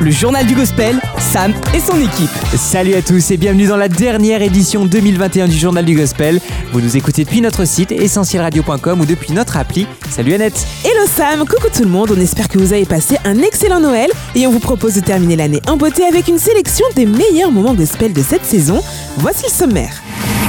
Le journal du gospel, Sam et son équipe. Salut à tous et bienvenue dans la dernière édition 2021 du journal du gospel. Vous nous écoutez depuis notre site essentielradio.com ou depuis notre appli. Salut Annette. Hello Sam, coucou tout le monde, on espère que vous avez passé un excellent Noël et on vous propose de terminer l'année en beauté avec une sélection des meilleurs moments gospel de cette saison. Voici le sommaire.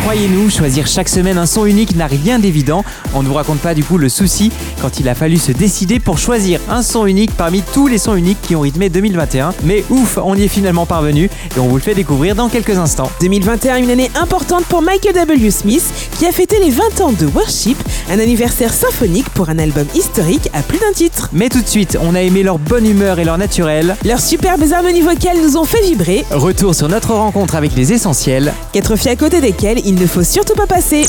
Croyez-nous, choisir chaque semaine un son unique n'a rien d'évident. On ne vous raconte pas du coup le souci quand il a fallu se décider pour choisir un son unique parmi tous les sons uniques qui ont rythmé 2021. Mais ouf, on y est finalement parvenu et on vous le fait découvrir dans quelques instants. 2021, une année importante pour Michael W. Smith qui a fêté les 20 ans de Worship, un anniversaire symphonique pour un album historique à plus d'un titre. Mais tout de suite, on a aimé leur bonne humeur et leur naturel. Leurs superbes harmonies vocales nous ont fait vibrer, Retour sur notre rencontre avec les essentiels. quatre filles à côté desquelles il ne faut surtout pas passer.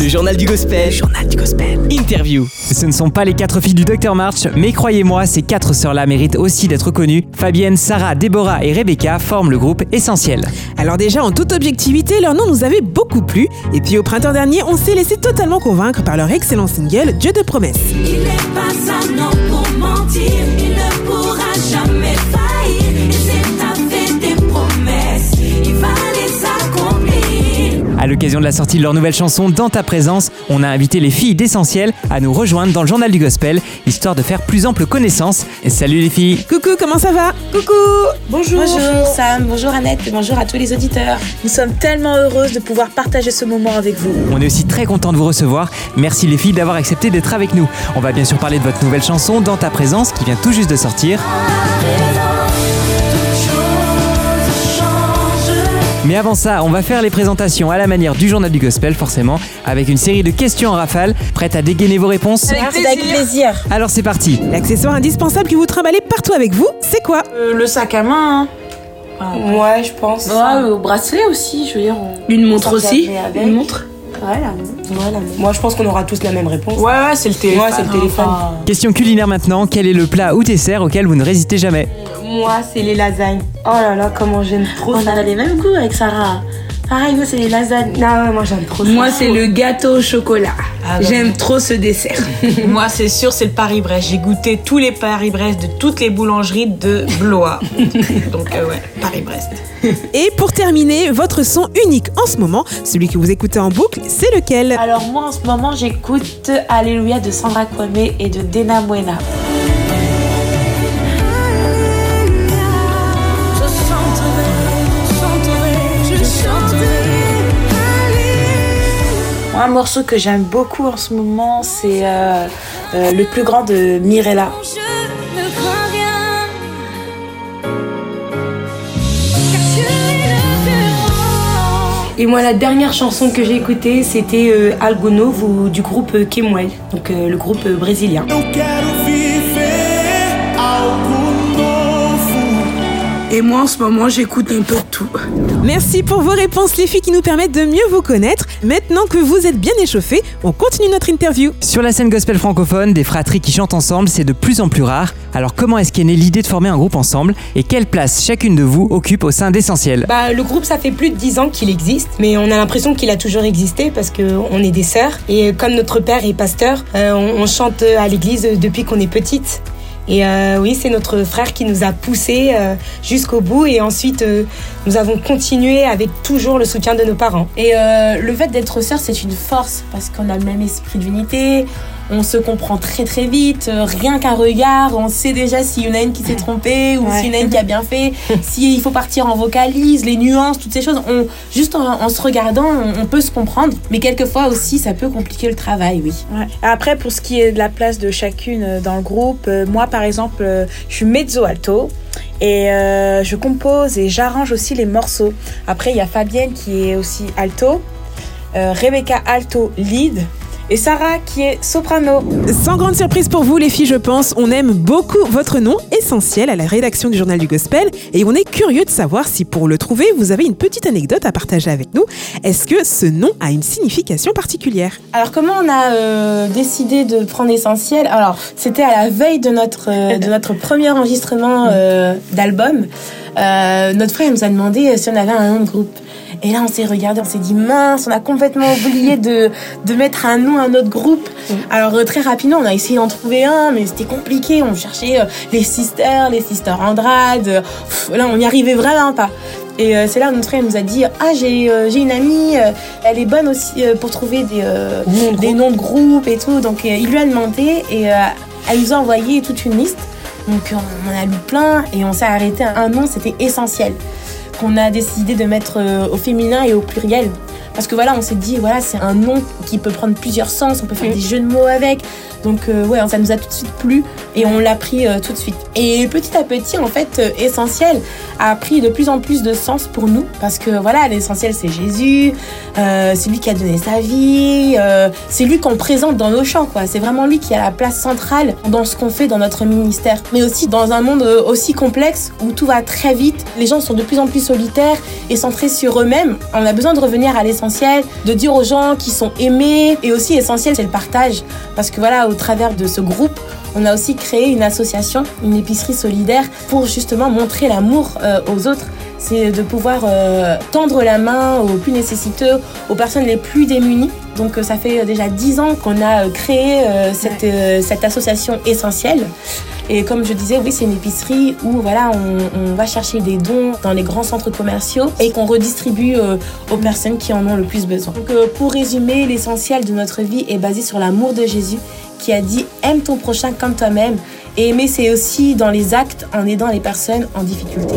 Le journal du gospel. journal du gospel. Interview. Ce ne sont pas les quatre filles du Dr March, mais croyez-moi, ces quatre sœurs-là méritent aussi d'être connues. Fabienne, Sarah, Déborah et Rebecca forment le groupe Essentiel. Alors déjà, en toute objectivité, leur nom nous avait beaucoup plu. Et puis au printemps dernier, on s'est laissé totalement convaincre par leur excellent single Dieu de promesses. Il n'est pas un homme pour mentir, il ne pourra jamais faillir. Et c'est ta fait des promesses, il va les accomplir. À l'occasion de la sortie de leur nouvelle chanson Dans ta présence, on a invité les filles d'Essentiel à nous rejoindre dans le journal du gospel, histoire de faire plus ample connaissance. Et salut les filles Coucou, comment ça va Coucou Bonjour Bonjour Sam, bonjour Annette et bonjour à tous les auditeurs. Nous sommes tellement heureuses de pouvoir partager ce moment avec vous. On est aussi très content de vous recevoir. Merci les filles d'avoir accepté d'être avec nous. On va bien sûr parler de votre nouvelle chanson Dans ta présence qui vient tout juste de sortir. Mais avant ça, on va faire les présentations à la manière du journal du gospel forcément, avec une série de questions en rafale. Prête à dégainer vos réponses Merci avec plaisir. Alors c'est parti L'accessoire indispensable que vous trimballez partout avec vous, c'est quoi Euh, le sac à main. hein. Ouais, je pense. Ouais, au bracelet aussi, je veux dire. on- Une montre on aussi avec. Une montre Ouais, la. Ouais. Moi, je pense qu'on aura tous la même réponse. Ouais, ouais, c'est le téléphone. Ouais, c'est le téléphone. Enfin, Question culinaire maintenant, quel est le plat ou dessert auquel vous ne résistez jamais? Moi, c'est les lasagnes. Oh là là, comment j'aime trop on ça. a les mêmes goûts avec Sarah. Pareil, nous, c'est les lasagnes. Ah ouais, moi, j'aime trop Moi, ça. c'est le gâteau au chocolat. Ah. J'aime trop ce dessert. Moi, c'est sûr, c'est le Paris-Brest. J'ai goûté tous les Paris-Brest de toutes les boulangeries de Blois. Donc, euh, ouais, Paris-Brest. Et pour terminer, votre son unique en ce moment, celui que vous écoutez en boucle, c'est lequel? Alors, moi, en ce moment, j'écoute Alléluia de Sandra Kwame et de Dena Buena. Un morceau que j'aime beaucoup en ce moment, c'est euh, euh, le plus grand de Mirella. Et moi, la dernière chanson que j'ai écoutée, c'était euh, du groupe euh, Kemuel, donc le groupe brésilien. Et moi, en ce moment, j'écoute un peu de tout. Merci pour vos réponses les filles qui nous permettent de mieux vous connaître. Maintenant que vous êtes bien échauffés, on continue notre interview. Sur la scène gospel francophone, des fratries qui chantent ensemble, c'est de plus en plus rare. Alors comment est-ce qu'est née l'idée de former un groupe ensemble et quelle place chacune de vous occupe au sein d'Essentiel? Bah, le groupe, ça fait plus de 10 ans qu'il existe, mais on a l'impression qu'il a toujours existé parce qu'on est des sœurs. Et comme notre père est pasteur, euh, on, on chante à l'église depuis qu'on est petite. Et euh, oui, c'est notre frère qui nous a poussés euh, jusqu'au bout. Et ensuite, euh, nous avons continué avec toujours le soutien de nos parents. Et le fait d'être sœur, c'est une force parce qu'on a le même esprit d'unité. On se comprend très très vite. Euh, Rien qu'un regard, on sait déjà s'il y en a une qui s'est trompée ou Ouais. s'il y en a une qui a bien fait. S'il faut partir en vocalise, les nuances, toutes ces choses. On, juste en, en se regardant, on, on peut se comprendre. Mais quelquefois aussi, ça peut compliquer le travail, oui. Ouais. Après, pour ce qui est de la place de chacune euh, dans le groupe, euh, moi par exemple, euh, je suis mezzo-alto et euh, je compose et j'arrange aussi les morceaux. Après, il y a Fabienne qui est aussi alto, Rebecca alto lead et Sarah qui est soprano. Sans grande surprise pour vous les filles, je pense, on aime beaucoup votre nom essentiel à la rédaction du journal du gospel et on est curieux de savoir si pour le trouver, vous avez une petite anecdote à partager avec nous. Est-ce que ce nom a une signification particulière? Alors comment on a euh, décidé de prendre essentiel Alors c'était à la veille de notre euh, de notre premier enregistrement euh, d'album. Euh, notre frère nous a demandé si on avait un nom de groupe. Et là, on s'est regardé, on s'est dit mince, on a complètement oublié de, de mettre un nom à notre groupe. Alors euh, très rapidement, on a essayé d'en trouver un, mais c'était compliqué. On cherchait euh, les sisters, les sisters Andrade. pff, là, on n'y arrivait vraiment pas. Et euh, c'est là où notre frère nous a dit ah j'ai euh, une amie, euh, elle est bonne aussi pour trouver des Noms de des groupe. noms de groupe et tout. Donc il lui a demandé et elle nous a envoyé toute une liste. Donc on en a lu plein et on s'est arrêté à un nom, c'était essentiel qu'on a décidé de mettre euh, au féminin et au pluriel. Parce que voilà, on s'est dit, voilà, c'est un nom qui peut prendre plusieurs sens, on peut faire des jeux de mots avec. Donc, euh, ouais, ça nous a tout de suite plu et on l'a pris euh, tout de suite. Et petit à petit, en fait, euh, Essentiel a pris de plus en plus de sens pour nous. Parce que voilà, l'essentiel, c'est Jésus, euh, c'est lui qui a donné sa vie, euh, c'est lui qu'on présente dans nos chants, quoi. C'est vraiment lui qui a la place centrale dans ce qu'on fait dans notre ministère. Mais aussi dans un monde aussi complexe où tout va très vite, les gens sont de plus en plus solitaires et centrés sur eux-mêmes. On a besoin de revenir à l'essentiel, de dire aux gens qu'ils sont aimés. Et aussi, essentiel, c'est le partage. Parce que voilà, au travers de ce groupe, on a aussi créé une association, une épicerie solidaire, pour justement montrer l'amour euh, aux autres. C'est de pouvoir euh, tendre la main aux plus nécessiteux, aux personnes les plus démunies. Donc euh, ça fait euh, déjà dix ans qu'on a euh, créé cette, cette association essentielle. Et comme je disais, oui, c'est une épicerie où voilà, on, on va chercher des dons dans les grands centres commerciaux et qu'on redistribue euh, aux personnes qui en ont le plus besoin. Donc euh, pour résumer, l'essentiel de notre vie est basé sur l'amour de Jésus qui a dit aime ton prochain comme toi-même. Et aimer, c'est aussi dans les actes en aidant les personnes en difficulté.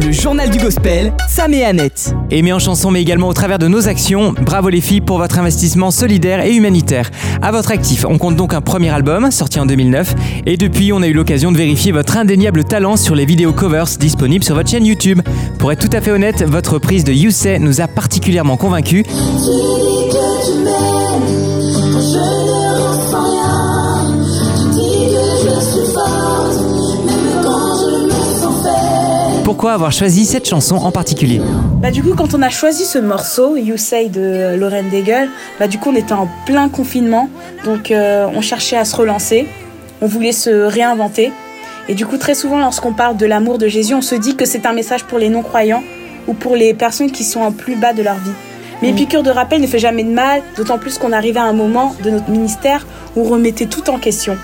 Le journal du gospel, Sam et Annette. Aimé en chanson mais également au travers de nos actions. Bravo les filles pour votre investissement solidaire et humanitaire. À votre actif, on compte donc un premier album sorti en 2009 et depuis on a eu l'occasion de vérifier votre indéniable talent sur les vidéos covers disponibles sur votre chaîne YouTube. Pour être tout à fait honnête, votre reprise de You Say nous a particulièrement convaincus. Pourquoi avoir choisi cette chanson en particulier Bah du coup quand on a choisi ce morceau, You Say de Lauren Daigle, bah du coup on était en plein confinement, donc euh, on cherchait à se relancer, on voulait se réinventer. Et du coup très souvent lorsqu'on parle de l'amour de Jésus, on se dit que c'est un message pour les non-croyants ou pour les personnes qui sont en plus bas de leur vie. Mais une piqûre de rappel ne fait jamais de mal, d'autant plus qu'on arrivait à un moment de notre ministère où on remettait tout en question.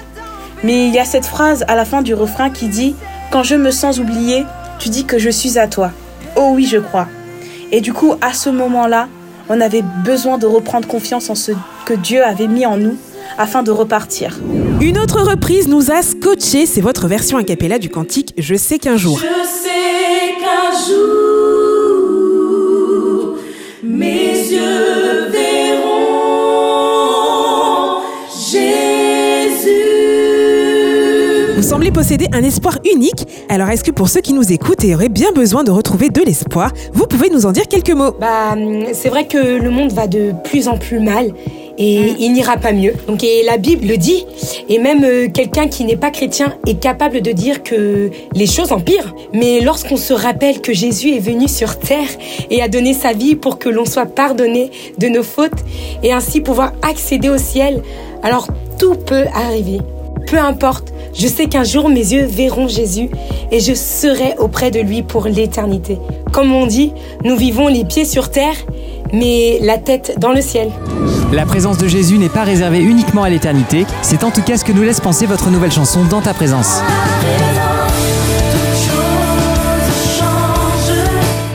Mais il y a cette phrase à la fin du refrain qui dit Quand je me sens oublié, tu dis que je suis à toi. Oh oui, je crois. Et du coup, à ce moment-là, on avait besoin de reprendre confiance en ce que Dieu avait mis en nous afin de repartir. Une autre reprise nous a scotché, c'est votre version a cappella du cantique Je sais qu'un jour. Je sais qu'un jour, mes yeux Posséder un espoir unique, alors est-ce que pour ceux qui nous écoutent et auraient bien besoin de retrouver de l'espoir, vous pouvez nous en dire quelques mots? Bah, c'est vrai que le monde va de plus en plus mal et il n'ira pas mieux. Donc, et la Bible le dit. Et même euh, quelqu'un qui n'est pas chrétien est capable de dire que les choses empirent. Mais lorsqu'on se rappelle que Jésus est venu sur terre et a donné sa vie pour que l'on soit pardonné de nos fautes et ainsi pouvoir accéder au ciel, alors tout peut arriver. Peu importe, je sais qu'un jour mes yeux verront Jésus et je serai auprès de lui pour l'éternité. Comme on dit, nous vivons les pieds sur terre, mais la tête dans le ciel. La présence de Jésus n'est pas réservée uniquement à l'éternité, c'est en tout cas ce que nous laisse penser votre nouvelle chanson Dans ta présence.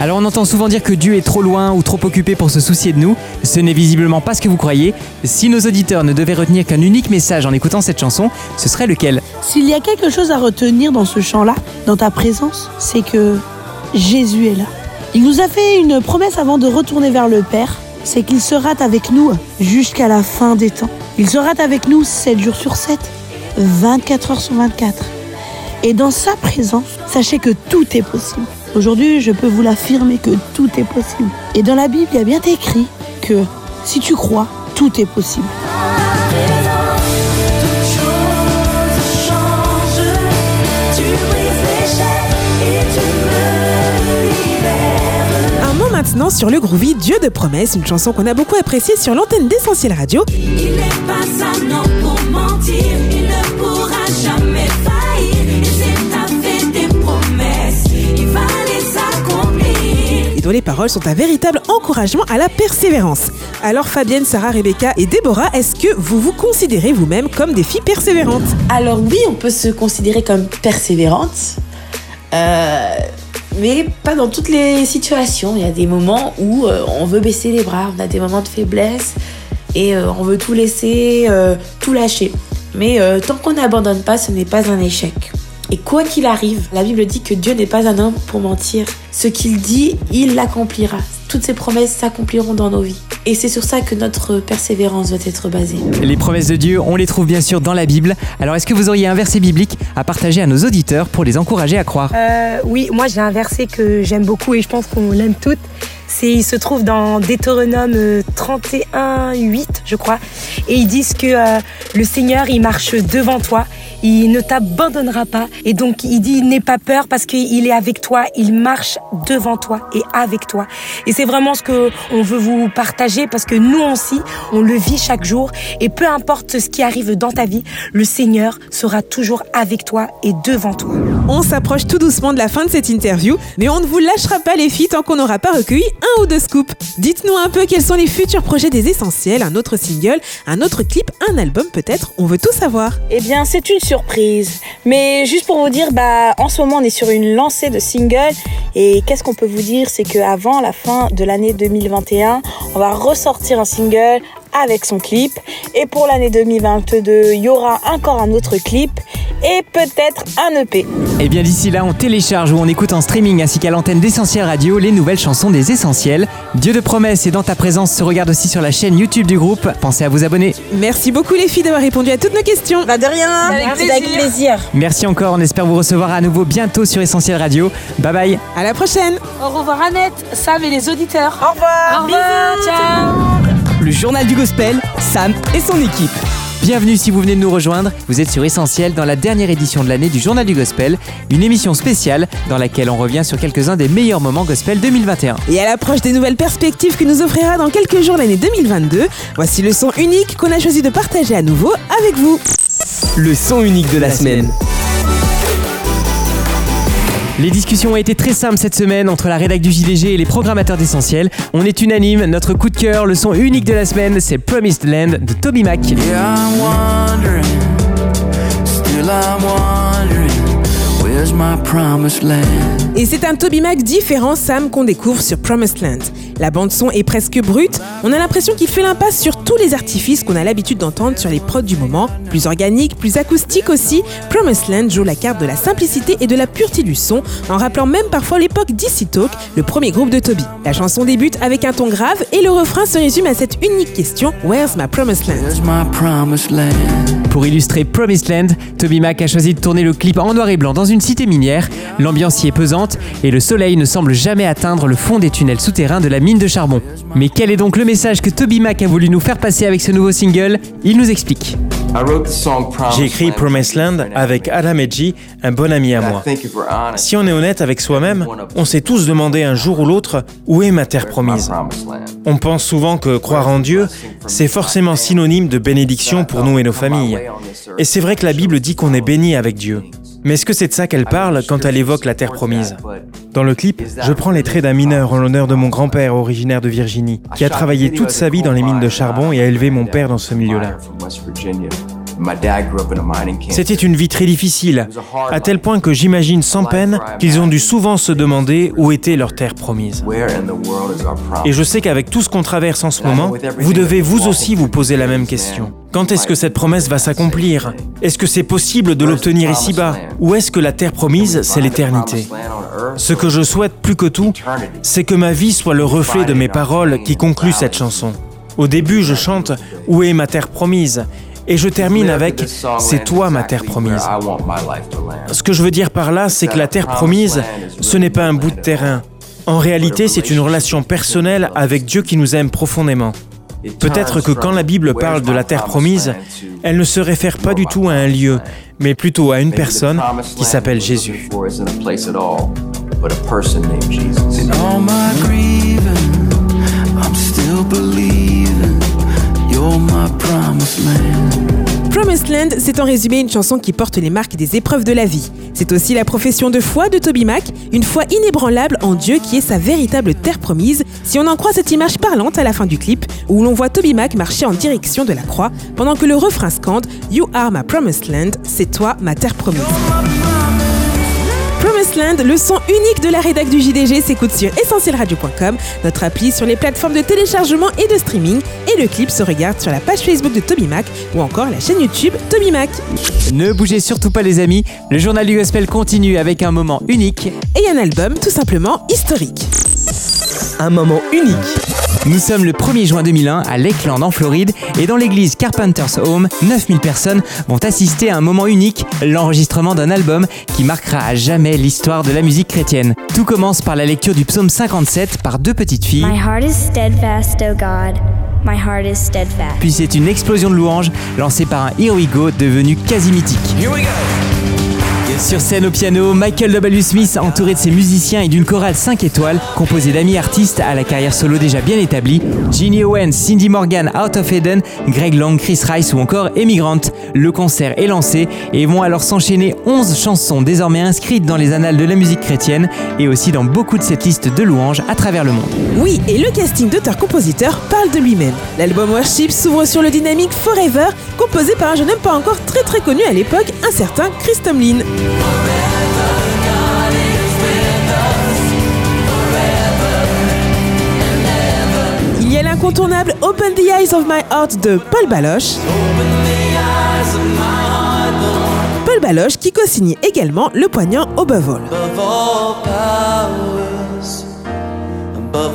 Alors on entend souvent dire que Dieu est trop loin ou trop occupé pour se soucier de nous. Ce n'est visiblement pas ce que vous croyez. Si nos auditeurs ne devaient retenir qu'un unique message en écoutant cette chanson, ce serait lequel? S'il y a quelque chose à retenir dans ce chant-là, dans ta présence, c'est que Jésus est là. Il nous a fait une promesse avant de retourner vers le Père, c'est qu'il sera avec nous jusqu'à la fin des temps. Il sera avec nous 7 jours sur 7, 24 heures sur 24. Et dans sa présence, sachez que tout est possible. Aujourd'hui, je peux vous l'affirmer que tout est possible. Et dans la Bible, il y a bien écrit que si tu crois, tout est possible. Tu brises les chaînes et tu me libères. Un mot maintenant sur le groovy Dieu de promesse, une chanson qu'on a beaucoup appréciée sur l'antenne d'Essentiel Radio. Il n'est pas pour mentir, les paroles sont un véritable encouragement à la persévérance. Alors Fabienne, Sarah, Rebecca et Déborah, est-ce que vous vous considérez vous-même comme des filles persévérantes? Alors oui, on peut se considérer comme persévérante, euh, mais pas dans toutes les situations. Il y a des moments où euh, on veut baisser les bras, on a des moments de faiblesse et euh, on veut tout laisser, tout lâcher. Mais tant qu'on n'abandonne pas, ce n'est pas un échec. Et quoi qu'il arrive, la Bible dit que Dieu n'est pas un homme pour mentir. Ce qu'il dit, il l'accomplira. Toutes ses promesses s'accompliront dans nos vies. Et c'est sur ça que notre persévérance doit être basée. Les promesses de Dieu, on les trouve bien sûr dans la Bible. Alors est-ce que vous auriez un verset biblique à partager à nos auditeurs pour les encourager à croire? Euh, oui, moi j'ai un verset que j'aime beaucoup et je pense qu'on l'aime toutes. C'est, il se trouve dans Deutéronome euh, 31, 8, je crois. Et ils disent que euh, le Seigneur, il marche devant toi. Il ne t'abandonnera pas. Et donc, il dit, n'aie pas peur parce qu'il est avec toi. Il marche devant toi et avec toi. Et c'est vraiment ce que on veut vous partager parce que nous aussi, on le vit chaque jour. Et peu importe ce qui arrive dans ta vie, le Seigneur sera toujours avec toi et devant toi. On s'approche tout doucement de la fin de cette interview, mais on ne vous lâchera pas les filles tant qu'on n'aura pas recueilli un ou deux scoops. Dites-nous un peu quels sont les futurs projets des Essentiels, un autre single, un autre clip, un album peut-être, on veut tout savoir. Eh bien, c'est une surprise. Mais juste pour vous dire, bah, en ce moment, on est sur une lancée de singles. Et qu'est-ce qu'on peut vous dire? C'est qu'avant la fin de l'année 2021, on va ressortir un single avec son clip. Et pour l'année 2022, il y aura encore un autre clip et peut-être un EP. Et bien d'ici là, on télécharge ou on écoute en streaming ainsi qu'à l'antenne d'Essentiel Radio les nouvelles chansons des Essentiels. Dieu de promesses et dans ta présence se regarde aussi sur la chaîne YouTube du groupe. Pensez à vous abonner. Merci beaucoup les filles d'avoir répondu à toutes nos questions. Bah de rien Avec Avec plaisir Merci encore, on espère vous recevoir à nouveau bientôt sur Essentiel Radio. Bye bye. À la prochaine Au revoir Annette, Sam et les auditeurs. Au revoir Au revoir, ciao Le journal du gospel, Sam et son équipe. Bienvenue si vous venez de nous rejoindre. Vous êtes sur Essentiel dans la dernière édition de l'année du Journal du Gospel, une émission spéciale dans laquelle on revient sur quelques-uns des meilleurs moments gospel 2021. Et à l'approche des nouvelles perspectives que nous offrira dans quelques jours l'année 2022, voici le son unique qu'on a choisi de partager à nouveau avec vous. Le son unique de la semaine. Les discussions ont été très simples cette semaine entre la rédac du JDG et les programmateurs d'Essentiel. On est unanime, notre coup de cœur, le son unique de la semaine, c'est Promised Land de Toby Mac. Et c'est un Toby Mac différent, Sam, qu'on découvre sur Promised Land. La bande-son est presque brute, on a l'impression qu'il fait l'impasse sur tous les artifices qu'on a l'habitude d'entendre sur les prods du moment. Plus organique, plus acoustique aussi, Promised Land joue la carte de la simplicité et de la pureté du son, en rappelant même parfois l'époque d'Easy Talk, le premier groupe de Toby. La chanson débute avec un ton grave et le refrain se résume à cette unique question Where's my Promised Land? Where's my promised land? Pour illustrer Promised Land, Toby Mac a choisi de tourner le clip en noir et blanc dans une cité minière. L'ambiance y est pesante et le soleil ne semble jamais atteindre le fond des tunnels souterrains de la mine de charbon. Mais quel est donc le message que Toby Mac a voulu nous faire passer avec ce nouveau single? Il nous explique. J'ai écrit Promised Land avec Adam Edgy, un bon ami à moi. Si on est honnête avec soi-même, on s'est tous demandé un jour ou l'autre où est ma terre promise? On pense souvent que croire en Dieu, c'est forcément synonyme de bénédiction pour nous et nos familles. Et c'est vrai que la Bible dit qu'on est béni avec Dieu. Mais est-ce que c'est de ça qu'elle parle quand elle évoque la terre promise Dans le clip, je prends les traits d'un mineur en l'honneur de mon grand-père originaire de Virginie, qui a travaillé toute sa vie dans les mines de charbon et a élevé mon père dans ce milieu-là. C'était une vie très difficile, à tel point que j'imagine sans peine qu'ils ont dû souvent se demander où était leur terre promise. Et je sais qu'avec tout ce qu'on traverse en ce moment, vous devez vous aussi vous poser la même question. Quand est-ce que cette promesse va s'accomplir? Est-ce que c'est possible de l'obtenir ici-bas? Ou est-ce que la terre promise, c'est l'éternité? Ce que je souhaite plus que tout, c'est que ma vie soit le reflet de mes paroles qui concluent cette chanson. Au début, je chante Où est ma terre promise? Et je termine avec C'est toi ma terre promise. Ce que je veux dire par là, c'est que la terre promise, ce n'est pas un bout de terrain. En réalité, c'est une relation personnelle avec Dieu qui nous aime profondément. Peut-être que quand la Bible parle de la terre promise, elle ne se réfère pas du tout à un lieu, mais plutôt à une personne qui s'appelle Jésus. In all my grieving, I'm still believing promised land. Promised Land, c'est en résumé une chanson qui porte les marques des épreuves de la vie. C'est aussi la profession de foi de Toby Mac, une foi inébranlable en Dieu qui est sa véritable terre promise, si on en croit cette image parlante à la fin du clip, où l'on voit Toby Mac marcher en direction de la croix, pendant que le refrain scande You are my promised land, c'est toi ma terre promise. Le son unique de la rédac du JDG s'écoute sur essentielradio.com, notre appli sur les plateformes de téléchargement et de streaming, et le clip se regarde sur la page Facebook de Toby Mac ou encore la chaîne YouTube Toby Mac. Ne bougez surtout pas les amis, le journal du gospel continue avec un moment unique. Et un album tout simplement historique. Un moment unique. Nous sommes le 1er juin 2001 à Lakeland en Floride et dans l'église Carpenter's Home, 9000 personnes vont assister à un moment unique, l'enregistrement d'un album qui marquera à jamais l'histoire de la musique chrétienne. Tout commence par la lecture du psaume 57 par deux petites filles. My heart is steadfast, O God. My heart is steadfast. Puis c'est une explosion de louanges lancée par un Here We Go devenu quasi mythique. Sur scène au piano, Michael W. Smith, entouré de ses musiciens et d'une chorale 5 étoiles, composée d'amis artistes à la carrière solo déjà bien établie, Ginny Owens, Cindy Morgan, Out of Eden, Greg Long, Chris Rice ou encore Emigrant. Le concert est lancé et vont alors s'enchaîner 11 chansons désormais inscrites dans les annales de la musique chrétienne et aussi dans beaucoup de cette liste de louanges à travers le monde. Oui, et le casting d'auteur-compositeur parle de lui-même. L'album Worship s'ouvre sur le dynamique Forever, composé par un jeune homme pas encore très très connu à l'époque, un certain Chris Tomlin. Il y a l'incontournable Open the Eyes of My Heart de Paul Baloche. Paul Baloche qui co-signe également le poignant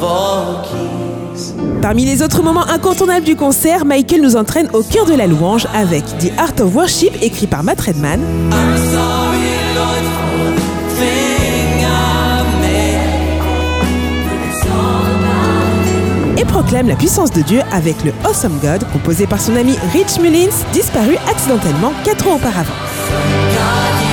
all keys. Parmi les autres moments incontournables du concert, Michael nous entraîne au cœur de la louange avec The Art of Worship écrit par Matt Redman. Proclame la puissance de Dieu avec le Awesome God, composé par son ami Rich Mullins, disparu accidentellement 4 ans auparavant.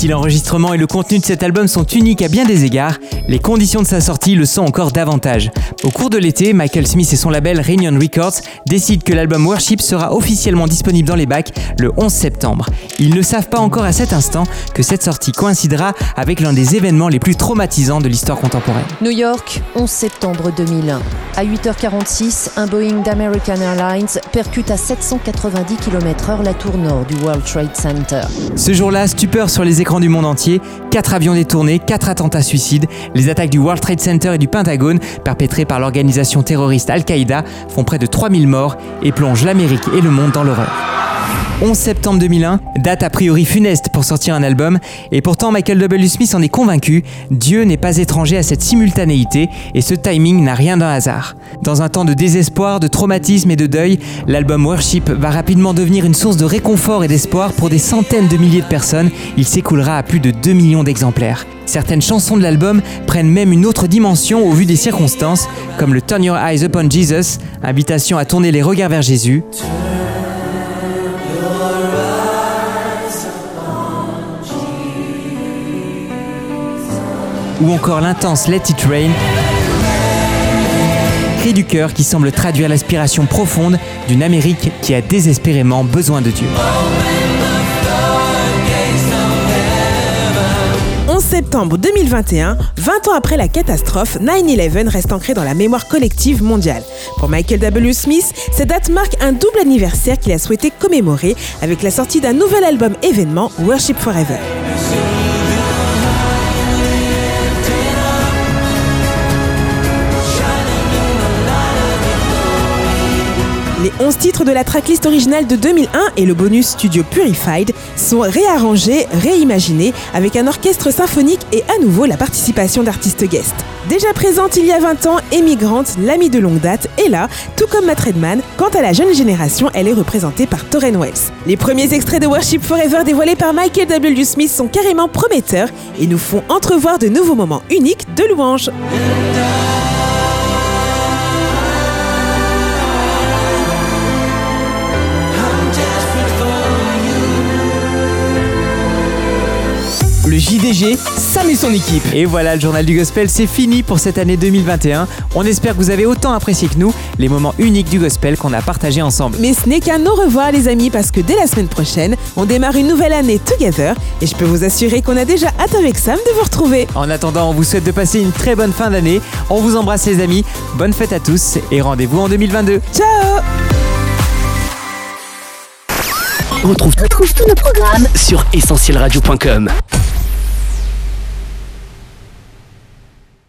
Si l'enregistrement et le contenu de cet album sont uniques à bien des égards, les conditions de sa sortie le sont encore davantage. Au cours de l'été, Michael Smith et son label Reunion Records décident que l'album Worship sera officiellement disponible dans les bacs le 11 septembre. Ils ne savent pas encore à cet instant que cette sortie coïncidera avec l'un des événements les plus traumatisants de l'histoire contemporaine. New York, 11 septembre 2001. À 8h46, un Boeing d'American Airlines percute à 790 km/h la tour nord du World Trade Center. Ce jour-là, stupeur sur les écrans du monde entier, 4 avions détournés, 4 attentats suicides, les attaques du World Trade Center et du Pentagone, perpétrées par l'organisation terroriste Al-Qaïda, font près de 3000 morts et plongent l'Amérique et le monde dans l'horreur. 11 septembre 2001, date a priori funeste pour sortir un album, et pourtant Michael W. Smith en est convaincu, Dieu n'est pas étranger à cette simultanéité, et ce timing n'a rien d'un hasard. Dans un temps de désespoir, de traumatisme et de deuil, l'album Worship va rapidement devenir une source de réconfort et d'espoir pour des centaines de milliers de personnes, il s'écoulera à plus de 2 millions d'exemplaires. Certaines chansons de l'album prennent même une autre dimension au vu des circonstances, comme le Turn Your Eyes Upon Jesus, invitation à tourner les regards vers Jésus, ou encore l'intense Let It Rain, cri du cœur qui semble traduire l'aspiration profonde d'une Amérique qui a désespérément besoin de Dieu. 11 septembre 2021, 20 ans après la catastrophe, 9-11 reste ancré dans la mémoire collective mondiale. Pour Michael W. Smith, cette date marque un double anniversaire qu'il a souhaité commémorer avec la sortie d'un nouvel album événement, Worship Forever. 11 titres de la tracklist originale de 2001 et le bonus studio Purified sont réarrangés, réimaginés avec un orchestre symphonique et à nouveau la participation d'artistes guests. Déjà présente il y a 20 ans, Emigrante, l'amie de longue date, est là, tout comme Matt Redman. Quant à la jeune génération, elle est représentée par Torren Wells. Les premiers extraits de Worship Forever dévoilés par Michael W. Smith sont carrément prometteurs et nous font entrevoir de nouveaux moments uniques de louange. JDG, Sam et son équipe. Et voilà, le journal du gospel, c'est fini pour cette année 2021. On espère que vous avez autant apprécié que nous les moments uniques du gospel qu'on a partagés ensemble. Mais ce n'est qu'un au revoir les amis parce que dès la semaine prochaine, on démarre une nouvelle année together et je peux vous assurer qu'on a déjà hâte avec Sam de vous retrouver. En attendant, on vous souhaite de passer une très bonne fin d'année. On vous embrasse les amis. Bonne fête à tous et rendez-vous en 2022. Ciao On retrouve, tous nos programmes sur essentielradio.com.